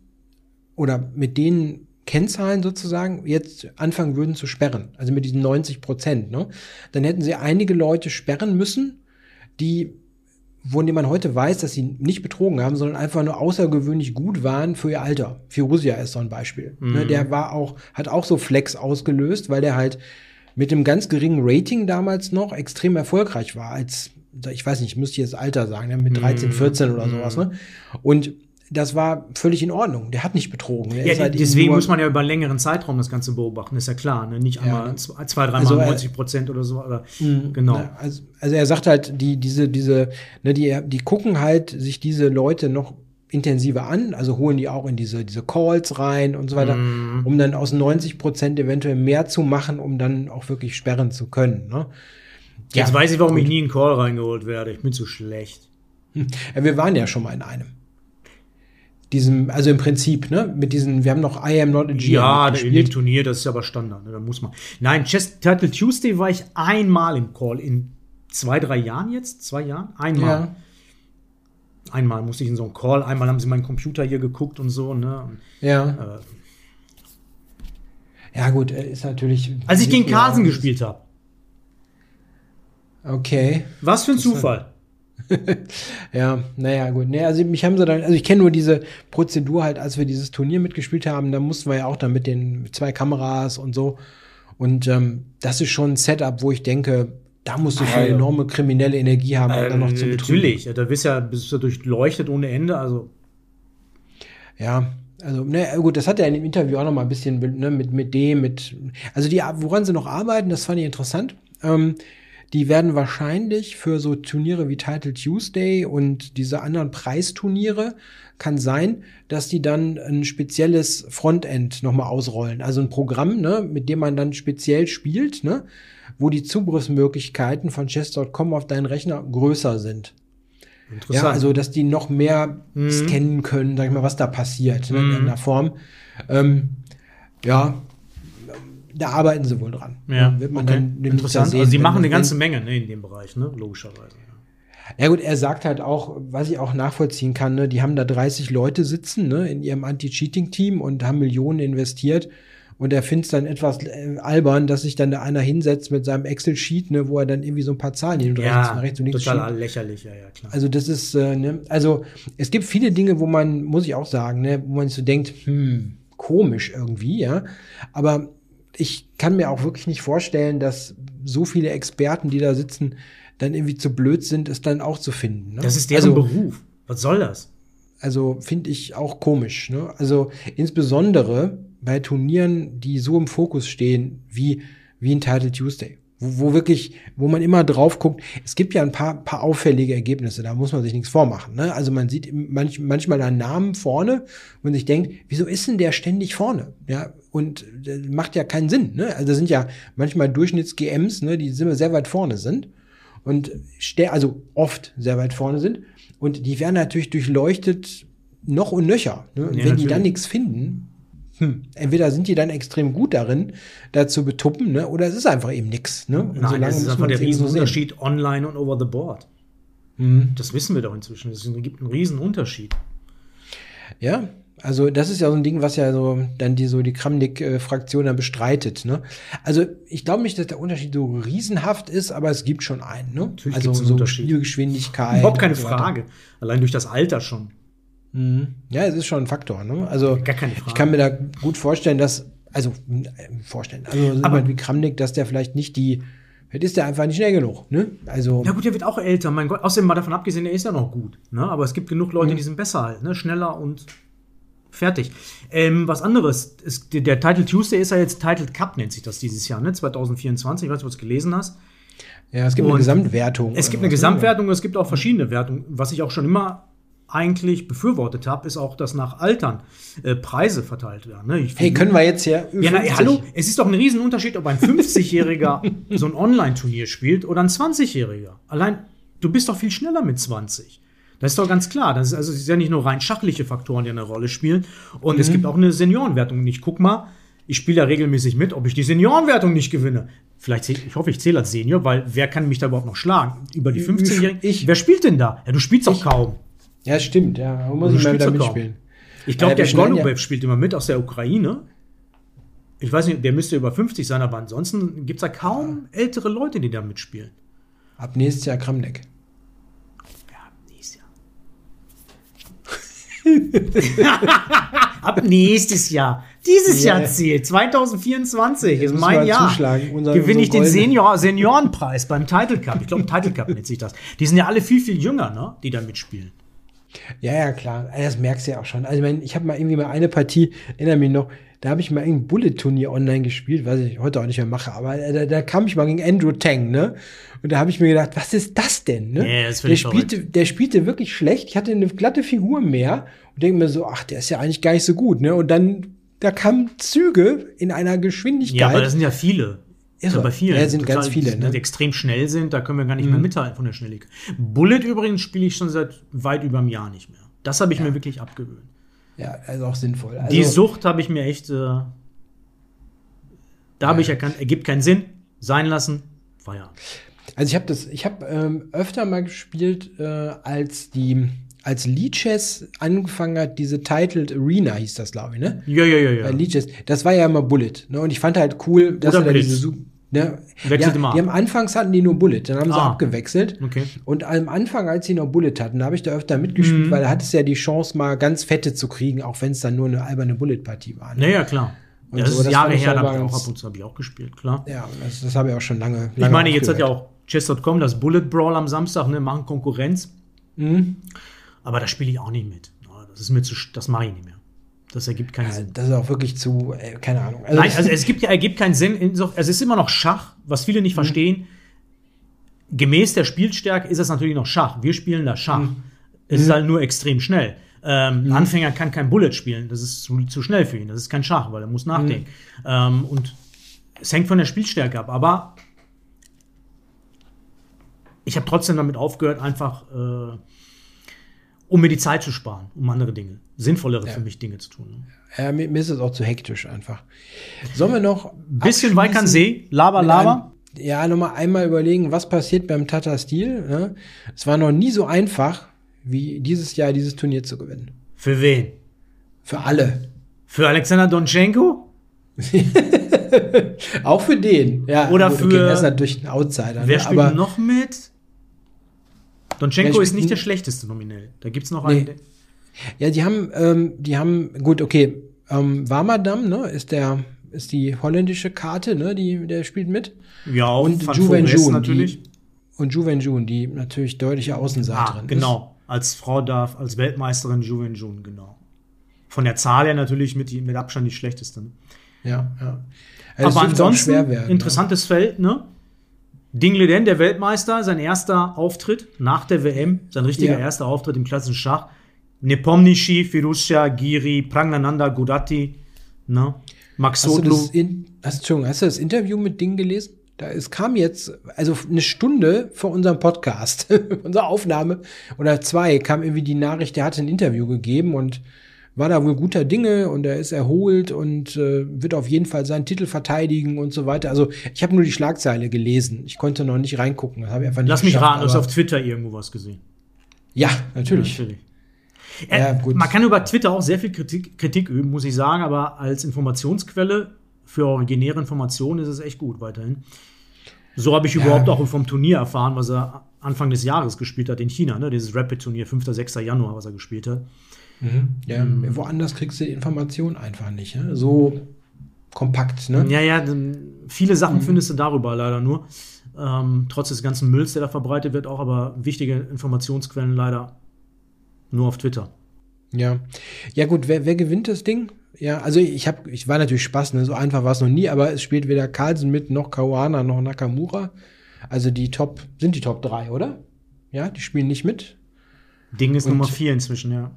oder mit den Kennzahlen sozusagen jetzt anfangen würden zu sperren, also mit diesen 90 Prozent, ne, dann hätten sie einige Leute sperren müssen, die, von denen man heute weiß, dass sie nicht betrogen haben, sondern einfach nur außergewöhnlich gut waren für ihr Alter. Firusia ist so ein Beispiel. Ne, der war auch, hat auch so Flex ausgelöst, weil der halt mit dem ganz geringen Rating damals noch extrem erfolgreich war, als, ich weiß nicht, müsste ich jetzt Alter sagen, ne, mit 13, 14 oder sowas, ne? Und das war völlig in Ordnung. Der hat nicht betrogen. Der
ja,
halt
deswegen muss man ja über einen längeren Zeitraum das Ganze beobachten, ist ja klar. Ne? Nicht einmal
ne?
zwei, zwei dreimal
Also, äh,
90 Prozent oder so. Oder, genau.
Ne, Also, also er sagt halt, die, diese, diese, ne, die, die gucken halt sich diese Leute noch intensiver an, also holen die auch in diese, diese Calls rein und so weiter,
Mhm.
um dann aus 90 Prozent eventuell mehr zu machen, um dann auch wirklich sperren zu können. Ne?
Jetzt
Ja,
weiß ich, warum
gut.
ich nie in einen Call reingeholt werde. Ich bin zu schlecht.
Ja, wir waren ja schon mal in einem. Diesem, also im Prinzip, ne, mit diesen, wir haben noch I am not a G
Ja, in dem. Turnier, das ist aber Standard. Ne? Da muss man. Nein, Chess Title Tuesday war ich einmal im Call. In zwei, drei Jahren jetzt? Zwei Jahren? Einmal.
Ja.
Einmal musste ich in so einen Call. Einmal haben sie meinen Computer hier geguckt und so. Ne? Und,
Ja.
äh,
Ja, gut, äh, ist natürlich.
als ich gegen Carlsen gespielt habe.
Okay.
Was für ein Zufall.
Ja, naja, gut. Nee, also mich haben sie dann, also ich kenne nur diese Prozedur halt, als wir dieses Turnier mitgespielt haben, da mussten wir ja auch dann mit den zwei Kameras und so. Und ähm, das ist schon ein Setup, wo ich denke, da musst du schon enorme kriminelle Energie haben, um dann noch zu
Ähm,
betrügen.
natürlich. Ja, Da bist ja, bist du durchleuchtet ohne Ende. Also,
Ja, also, ne, gut, das hat er in dem Interview auch noch mal ein bisschen ne, mit, mit dem, mit, also die, woran sie noch arbeiten, das fand ich interessant. Ähm, die werden wahrscheinlich für so Turniere wie Title Tuesday und diese anderen Preisturniere kann sein, dass die dann ein spezielles Frontend nochmal ausrollen. Also ein Programm, ne, mit dem man dann speziell spielt, ne, wo die Zugriffsmöglichkeiten von chess.com auf deinen Rechner größer sind.
interessant.
Ja, also dass die noch mehr
Mhm.
scannen können, sag ich mal, was da passiert ne, in
Mhm.
irgendeiner Form. Ähm, ja, da arbeiten sie wohl dran.
ja,
wird man
okay.
dann
interessant.
sehen,
also, sie machen eine ganze Menge ne, in dem Bereich, ne? logischerweise.
Ja gut, er sagt halt auch, was ich auch nachvollziehen kann, ne, die haben da 30 Leute sitzen ne, in ihrem Anti-Cheating-Team und haben Millionen investiert. Und er findet es dann etwas äh, albern, dass sich dann da einer hinsetzt mit seinem Excel-Sheet, ne, wo er dann irgendwie so ein paar Zahlen hin und rechts,
Ja,
nach rechts und links
total
schiebt.
lächerlich, ja, ja, klar.
Also das ist, äh, ne, also es gibt viele Dinge, wo man, muss ich auch sagen, ne, wo man sich so denkt, hm, komisch irgendwie, ja. Aber ich kann mir auch wirklich nicht vorstellen, dass so viele Experten, die da sitzen, dann irgendwie zu blöd sind, es dann auch zu finden. Ne?
das ist deren
also,
Beruf. Was soll das?
also finde ich auch komisch. Ne? Also insbesondere bei Turnieren, die so im Fokus stehen, wie, wie ein Title Tuesday. Wo, wo wirklich, wo man immer drauf guckt, es gibt ja ein paar, paar auffällige Ergebnisse, da muss man sich nichts vormachen. Ne? Also man sieht manch, manchmal einen Namen vorne und sich denkt, wieso ist denn der ständig vorne? Ja, und äh, macht ja keinen Sinn. Ne? Also das sind ja manchmal Durchschnitts-GMs, ne, die immer sehr weit vorne sind und also oft sehr weit vorne sind. Und die werden natürlich durchleuchtet noch und nöcher. Ne? Und
Ja,
wenn die
natürlich.
dann nichts finden, hm, entweder sind die dann extrem gut darin, da zu betuppen, ne? oder es ist einfach eben nix. Ne? Und
Nein, das ist einfach der
es eben so.
Riesenunterschied online und over the board.
Mhm.
Das wissen wir doch inzwischen. Es gibt einen Riesenunterschied.
Ja, also das ist ja so ein Ding, was ja so dann die so die Kramnik-Fraktion dann bestreitet. Ne? Also ich glaube nicht, dass der Unterschied so riesenhaft ist, aber es gibt schon einen. Ne?
Natürlich
also
einen
so
Unterschied.
Spielgeschwindigkeit.
Überhaupt keine
so.
Frage. Allein durch das Alter schon.
Mhm. Ja, es ist schon ein Faktor. Ne? Also
Gar keine Frage.
ich kann mir da gut vorstellen, dass also äh, vorstellen, also so
Aber-
jemand wie Kramnik, dass der vielleicht nicht die Jetzt ist der einfach nicht schnell genug. Ne? Also,
Ja gut, der wird auch älter, mein Gott. Außerdem mal davon abgesehen, er ist ja noch gut. Ne? Aber es gibt genug Leute, die sind besser halt, ne? Schneller und fertig. Ähm, was anderes, ist, der, Title Tuesday ist ja jetzt Title Cup, nennt sich das dieses Jahr, ne? 2024. Ich weiß nicht, ob du es gelesen hast.
ja, es gibt eine
Und
Gesamtwertung.
Es gibt eine Gesamtwertung, es gibt auch verschiedene Wertungen. Was ich auch schon immer eigentlich befürwortet habe, ist auch, dass nach Altern äh, Preise verteilt werden. Ne? Ich
Hey,
find-
können wir jetzt hier.
ja, na, hallo, es ist doch ein Riesenunterschied, ob ein 50-Jähriger so ein Online-Turnier spielt oder ein 20-Jähriger. Allein, du bist doch viel schneller mit 20. Das ist doch ganz klar. Das ist, also, es ist ja nicht nur rein schachliche Faktoren, die eine Rolle spielen. Und es gibt auch eine Seniorenwertung. Ich guck mal, ich spiele ja regelmäßig mit, ob ich die Seniorenwertung nicht gewinne. Vielleicht, zähl- ich hoffe, ich zähle als Senior, weil wer kann mich da überhaupt noch schlagen? Über die 15-Jährigen?
Ich.
Wer spielt denn da? Ja, du spielst doch kaum.
Ja, stimmt. Ja, da muss ich mal
kaum.
mitspielen.
Ich glaube, der Golubev
ja-
spielt immer mit aus der Ukraine. Ich weiß nicht, der müsste über 50 sein, aber ansonsten gibt es da kaum ältere Leute, die da mitspielen.
Ab nächstes Jahr Kramneck.
Ja, nächstes Jahr. Ab nächstes Jahr. Dieses. Jahr zählt. 2024 ist
müssen
mein Jahr.
zuschlagen, unser-
Gewinne ich den Senior Seniorenpreis beim Title Cup. Ich glaube, Title Cup nennt sich das. Die sind ja alle viel, viel jünger, ne? die da mitspielen.
Ja, ja, klar. Das merkst du ja auch schon. Also, ich, mein, ich habe mal irgendwie mal eine Partie, erinnere mich noch, da habe ich mal ein Bullet-Turnier online gespielt, was ich heute auch nicht mehr mache, aber äh, da, da kam ich mal gegen Andrew Tang, ne? Und da habe ich mir gedacht, was ist das denn, ne?
Ja, das
der, spielte, der spielte wirklich schlecht. Ich hatte eine glatte Figur mehr und denke mir so, ach, der ist ja eigentlich gar nicht so gut, ne? Und dann, da kamen Züge in einer Geschwindigkeit.
Ja, aber das sind ja viele.
Irre.
Ja, bei vielen.
Ja, sind ganz viele,
die
ne? Mhm.
extrem schnell sind, da können wir gar nicht mehr mithalten von der Schnelligkeit. Bullet übrigens spiele ich schon seit weit über einem Jahr nicht mehr. Das habe ich mir wirklich abgewöhnt.
Ja, also auch sinnvoll. Also,
Die Sucht habe ich mir echt. Äh, da habe ich erkannt, ergibt keinen Sinn. Sein lassen. Feierabend.
Also ich habe das, ich habe ähm, öfter mal gespielt, äh, als die, als Leeches angefangen hat, diese Titled Arena hieß das, glaube ich, ne?
Ja, ja, ja, ja.
Bei Leeches, das war ja immer Bullet, ne? Und ich fand halt cool, dass
Oder
er da diese ne?
Wechselt
ja,
immer ab.
Die haben anfangs hatten die nur Bullet, dann haben sie
Ah.
abgewechselt.
Okay.
Und am Anfang, als sie noch Bullet hatten, da habe ich da öfter mitgespielt,
Mhm.
weil da hat es ja die Chance, mal ganz fette zu kriegen, auch wenn es dann nur eine alberne Bullet-Partie war. Ne?
Naja, klar.
Und
das
so,
ist
das
Jahre her, da habe ich auch ab und zu habe ich auch gespielt, klar.
Ja, das, das habe ich auch schon lange. lange
Ich meine, jetzt hat ja auch Chess.com das Bullet Brawl am Samstag, ne, machen Konkurrenz.
Mhm.
Aber da spiele ich auch nicht mit. Das ist mir zu, das mache ich nicht mehr. Das ergibt keinen
Ja,
Sinn.
das ist auch wirklich zu, äh, keine Ahnung. Also
Nein, also es gibt ja, ergibt keinen Sinn. Inso- Es ist immer noch Schach, was viele
Mhm.
nicht verstehen. Gemäß der Spielstärke ist es natürlich noch Schach. Wir spielen da Schach.
Mhm.
Es ist halt nur extrem schnell. Ähm, Ein Anfänger kann kein Bullet spielen. Das ist zu, zu schnell für ihn. Das ist kein Schach, weil er muss nachdenken.
Mhm.
Ähm, und es hängt von der Spielstärke ab. Aber ich habe trotzdem damit aufgehört, einfach äh, um mir die Zeit zu sparen, um andere Dinge, sinnvollere für mich Dinge zu tun. Ne?
Ja, mir, ist es auch zu hektisch einfach. Sollen wir noch
Bisschen Weikernsee, Laber, Laber.
einem- Ja, nochmal einmal überlegen, was passiert beim Tata Steel. Ne? Es war noch nie so einfach, wie dieses Jahr dieses Turnier zu gewinnen.
Für wen?
Für alle.
Für Alexander Donchenko?
Auch für den. Ja,
Oder
gut,
für-
Okay, der ist natürlich ein Outsider.
Wer
ne?
spielt
aber
noch mit? Donchenko
Wer
ist nicht der schlechteste nominell. Da gibt es noch
Nee.
einen.
Ja, die haben, ähm, die haben, gut, okay, ähm, Warmadam, ne, ist der, ist die holländische Karte, ne, die, der spielt mit.
Ja,
Und
Van
Juven
Forest
Jun,
natürlich.
Die, und Juven Jun, die natürlich deutliche Außenseiterin
Ah, genau. Als Frau darf, als Weltmeisterin Juven Jun, genau. Von der Zahl her natürlich mit, mit Abstand die schlechteste. Ne?
ist. Ja, ja. Also
Aber ansonsten,
werden,
interessantes Feld, ne? Ding Leden, der Weltmeister, sein erster Auftritt nach der WM, sein richtiger
Ja.
erster Auftritt im klassischen Schach. Nepomniachtchi, Firuzja, Giri, Prangnananda, Gudati, ne? Max
Hast du, hast, hast du das Interview mit Ding gelesen? Da, es kam jetzt, also eine Stunde vor unserem Podcast, unserer Aufnahme oder zwei, kam irgendwie die Nachricht, der hatte ein Interview gegeben und war da wohl guter Dinge und er ist erholt und äh, wird auf jeden Fall seinen Titel verteidigen und so weiter. Also ich habe nur die Schlagzeile gelesen. Ich konnte noch nicht reingucken. Das habe ich einfach nicht
Lass mich raten, du hast auf Twitter irgendwo was gesehen.
Ja, natürlich.
Natürlich.
Ja,
Äh,
gut.
Man kann über Twitter auch sehr viel Kritik, Kritik üben, muss ich sagen, aber als Informationsquelle für originäre Informationen ist es echt gut weiterhin. So habe ich
Ja.
überhaupt auch vom Turnier erfahren, was er Anfang des Jahres gespielt hat in China, ne? dieses Rapid-Turnier, 5. 6. Januar, was er gespielt hat.
Ja, woanders kriegst du die Information einfach nicht. Ne? So kompakt, ne?
Ja, ja, viele Sachen findest du darüber leider nur. Ähm, trotz des ganzen Mülls, der da verbreitet wird, auch aber wichtige Informationsquellen leider nur auf Twitter.
Ja. Ja, gut, wer, wer gewinnt das Ding? Ja, also ich habe, ich war natürlich Spaß, ne? so einfach war es noch nie, aber es spielt weder Carlsen mit, noch Kawana, noch Nakamura. Also die Top, sind die Top 3, oder? Ja, die spielen nicht mit.
Ding ist
Und-
Nummer 4 inzwischen, ja.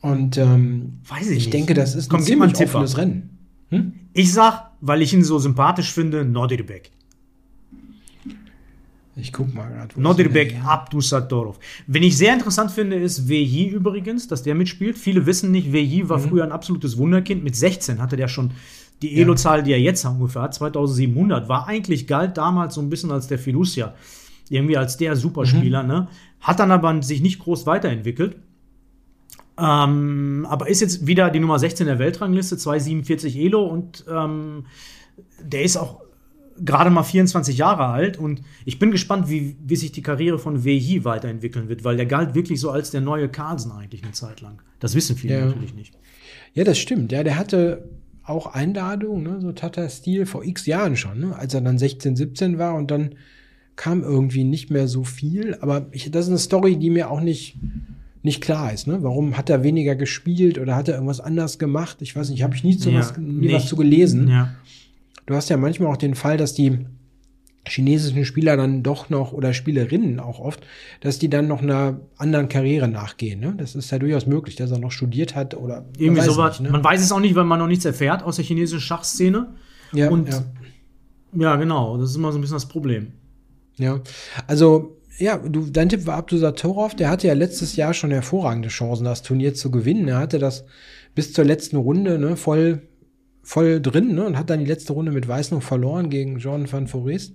Und ähm,
Weiß ich
ich
nicht.
denke, das ist
Komm,
ein
einen
ziemlich offenes. Rennen. Hm?
Ich sag, weil ich ihn so sympathisch finde, Nodirbek.
Ich guck mal gerade.
Nodirbek? Abdusatorov. Wen ich sehr interessant finde, ist Veji übrigens, dass der mitspielt. Viele wissen nicht,
Mhm.
war früher ein absolutes Wunderkind. Mit 16 hatte der schon die Elo-Zahl, die er jetzt ungefähr hat, 2700. War eigentlich galt damals so ein bisschen als der Fiducia. Irgendwie als der Superspieler, ne? Hat dann aber sich nicht groß weiterentwickelt. Ähm, aber ist jetzt wieder die Nummer 16 der Weltrangliste, 247 Elo und ähm, der ist auch gerade mal 24 Jahre alt und ich bin gespannt, wie, wie sich die Karriere von Wehi weiterentwickeln wird, weil der galt wirklich so als der neue Carlsen eigentlich eine Zeit lang. Das wissen viele
Ja.
natürlich nicht.
Ja, das stimmt. Ja, der hatte auch Einladungen, ne? so Tata-Stil vor x Jahren schon, ne? als er dann 16, 17 war und dann kam irgendwie nicht mehr so viel. Aber ich, das ist eine Story, die mir auch nicht, nicht klar ist. Ne? Warum hat er weniger gespielt oder hat er irgendwas anders gemacht? Ich weiß nicht, habe ich nie, zu
Ja,
was, nie was
nicht.
zu gelesen.
Ja.
Du hast ja manchmal auch den Fall, dass die chinesischen Spieler dann doch noch oder Spielerinnen auch oft, dass die dann noch einer anderen Karriere nachgehen. Ne? Das ist ja durchaus möglich, dass er noch studiert hat oder
Irgendwie sowas.
ne?
Man weiß es auch nicht, weil man noch nichts erfährt aus der chinesischen Schachszene.
ja,
und-
ja.
Ja, genau. Das ist immer so ein bisschen das Problem.
Ja, also ja, du, dein Tipp war Abdusatorov, der hatte ja letztes Jahr schon hervorragende Chancen, das Turnier zu gewinnen. Er hatte das bis zur letzten Runde ne, voll, voll drin ne, und hat dann die letzte Runde mit Weiß noch verloren gegen John van Forest.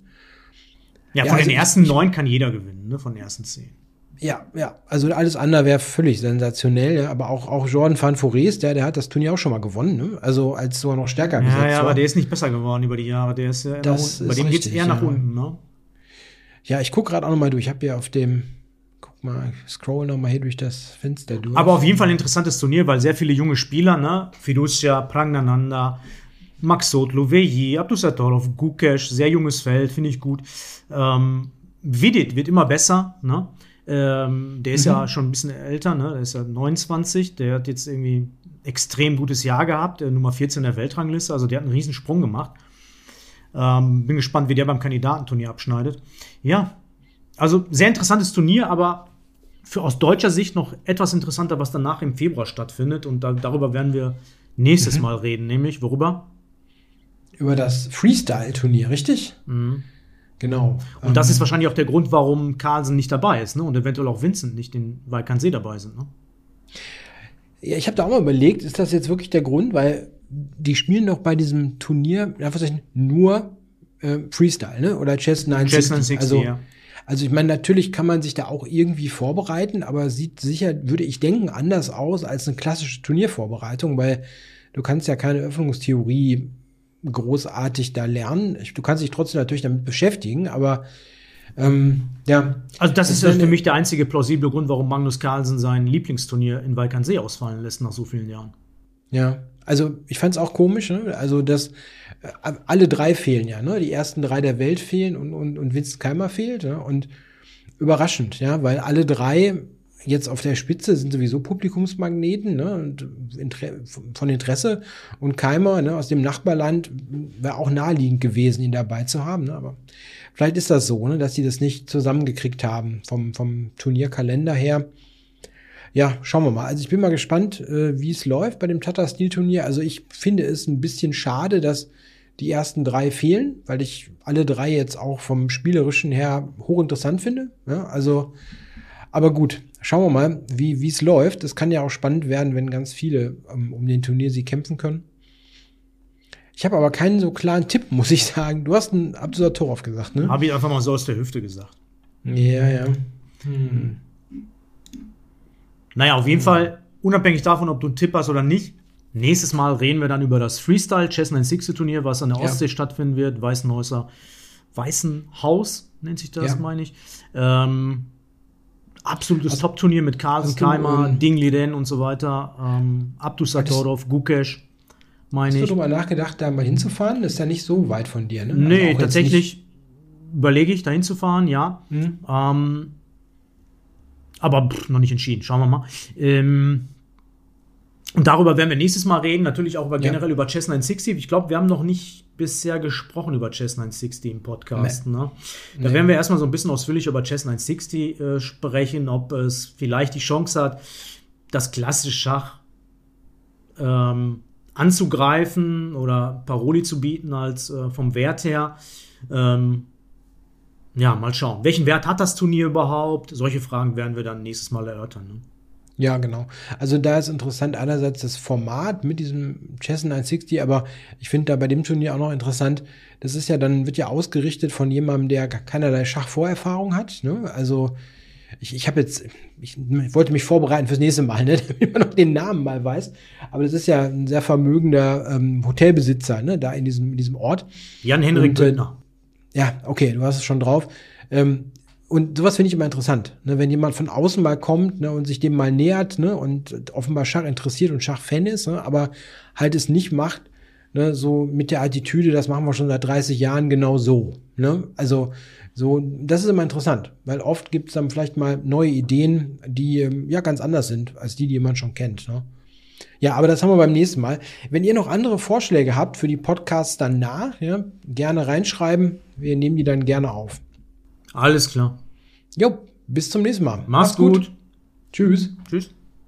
Ja,
Ja,
von
also
den ersten neun kann jeder gewinnen, ne? Von den ersten zehn.
Ja, ja, also alles andere wäre völlig sensationell, ja, aber auch, auch Jordan van Forest, der, der hat das Turnier auch schon mal gewonnen, ne? also als sogar noch stärker
Ja, ja,
war.
aber der ist nicht besser geworden über die Jahre. Der ist ja nach
Das.
Bei
ist
dem geht's
richtig,
eher nach
ja.
unten, ne?
Ja, ich gucke gerade auch noch mal durch. Ich habe hier auf dem, guck mal, ich scroll noch mal hier durch das Fenster durch.
Aber auf jeden Fall ein interessantes Turnier, weil sehr viele junge Spieler, ne? Fiducia, Pragnananda, Max Sotlo, Veji, Abdusatorov, Gukesh, sehr junges Feld, finde ich gut. Ähm, Vidit wird immer besser, ne? Ähm, der ist ja schon ein bisschen älter, ne? Der ist ja 29, der hat jetzt irgendwie extrem gutes Jahr gehabt, Nummer 14 der Weltrangliste, also der hat einen riesen Sprung gemacht. Ähm, bin gespannt, wie der beim Kandidatenturnier abschneidet. Ja, also sehr interessantes Turnier, aber für aus deutscher Sicht noch etwas interessanter, was danach im Februar stattfindet. Und da, darüber werden wir nächstes Mal reden, nämlich worüber?
Über das Freestyle-Turnier, richtig? Genau.
Und das
Ähm,
ist wahrscheinlich auch der Grund, warum Carlsen nicht dabei ist, ne? Und eventuell auch Vincent nicht, in, weil Kansee dabei sind, ne?
Ja, ich habe da auch mal überlegt, ist das jetzt wirklich der Grund, weil die spielen doch bei diesem Turnier nur äh, Freestyle, ne? Oder Chess 960.
Chess 960,
also,
ja.
also ich meine, natürlich kann man sich da auch irgendwie vorbereiten, aber sieht sicher, würde ich denken, anders aus als eine klassische Turniervorbereitung, weil du kannst ja keine Öffnungstheorie großartig da lernen. Du kannst dich trotzdem natürlich damit beschäftigen, aber ähm, ja,
Also das, ist für mich der einzige plausible Grund, warum Magnus Carlsen sein Lieblingsturnier in Walkansee ausfallen lässt nach so vielen Jahren.
Ja, also ich fand es auch komisch, ne? Also dass äh, alle drei fehlen ja, ne? Die ersten drei der Welt fehlen und, und, und Vincent Keimer fehlt, ne? Und überraschend, ja, weil alle drei jetzt auf der Spitze sind sowieso Publikumsmagneten, ne? Und Inter von Interesse. Und Keimer, ne, aus dem Nachbarland wäre auch naheliegend gewesen, ihn dabei zu haben, ne? Aber vielleicht ist das so, ne, dass sie das nicht zusammengekriegt haben vom, vom Turnierkalender her. Ja, schauen wir mal. Also ich bin mal gespannt, äh, wie es läuft bei dem Tata Steel Turnier. Also ich finde es ein bisschen schade, dass die ersten drei fehlen, weil ich alle drei jetzt auch vom spielerischen her hochinteressant finde. Ja, also, aber gut, schauen wir mal, wie wie es läuft. Es kann ja auch spannend werden, wenn ganz viele ähm, um den Turnier sie kämpfen können. Ich habe aber keinen so klaren Tipp, muss ich sagen. Du hast einen Abdullah Torov gesagt, ne?
Habe ich einfach mal so aus der Hüfte gesagt.
Ja, ja.
Naja, auf jeden Fall, unabhängig davon, ob du einen Tipp hast oder nicht, nächstes Mal reden wir dann über das Freestyle Chess 960 Turnier, was an der
Ja.
Ostsee stattfinden wird. Weißenhäuser, Weißenhaus nennt sich das,
Ja.
meine ich. Ähm, absolutes Top-Turnier mit Carlsen, Keimer,
ähm,
Ding Liden und so weiter. Ähm, Abdusatorov, Gukesh, meine
Hast du
ich.
darüber nachgedacht, da mal hinzufahren? Das ist ja nicht so weit von dir, ne? Also
Nee,
jetzt
tatsächlich überlege ich, dahin zu fahren, ja.
Mhm.
Ähm, aber pff, noch nicht entschieden. Schauen wir mal. Ähm, und darüber werden wir nächstes Mal reden, natürlich auch über,
Ja.
generell über Chess 960. Ich glaube, wir haben noch nicht bisher gesprochen über Chess 960 im Podcast. Ne? Da
Nee.
werden wir erstmal so ein bisschen ausführlich über Chess 960 äh, sprechen, ob es vielleicht die Chance hat, das klassische Schach ähm, anzugreifen oder Paroli zu bieten als äh, vom Wert her. Ähm, ja, mal schauen. Welchen Wert hat das Turnier überhaupt? Solche Fragen werden wir dann nächstes Mal erörtern. Ne?
Ja, genau. Also da ist interessant einerseits das Format mit diesem Chess 960, aber ich finde da bei dem Turnier auch noch interessant, das ist ja dann, wird ja ausgerichtet von jemandem, der keinerlei Schachvorerfahrung hat. Ne? Also ich, ich habe jetzt, ich, wollte mich vorbereiten fürs nächste Mal, ne? damit man noch den Namen mal weiß. Aber das ist ja ein sehr vermögender ähm, Hotelbesitzer, ne? da in diesem, in diesem Ort.
Jan-Henrik
äh,
Büttner.
Ja, okay, du hast es schon drauf. Ähm, und sowas finde ich immer interessant, ne? wenn jemand von außen mal kommt ne, und sich dem mal nähert ne, und offenbar Schach interessiert und Schachfan ist, ne, aber halt es nicht macht, ne, so mit der Attitüde, das machen wir schon seit 30 Jahren genau so. Ne? Also so, das ist immer interessant, weil oft gibt es dann vielleicht mal neue Ideen, die ähm, ja ganz anders sind als die, die man schon kennt. Ne? Ja, aber das haben wir beim nächsten Mal. Wenn ihr noch andere Vorschläge habt für die Podcasts danach, ja, gerne reinschreiben. Wir nehmen die dann gerne auf.
Alles klar.
Jo, bis zum nächsten Mal.
Mach's gut.
Tschüss.
Tschüss.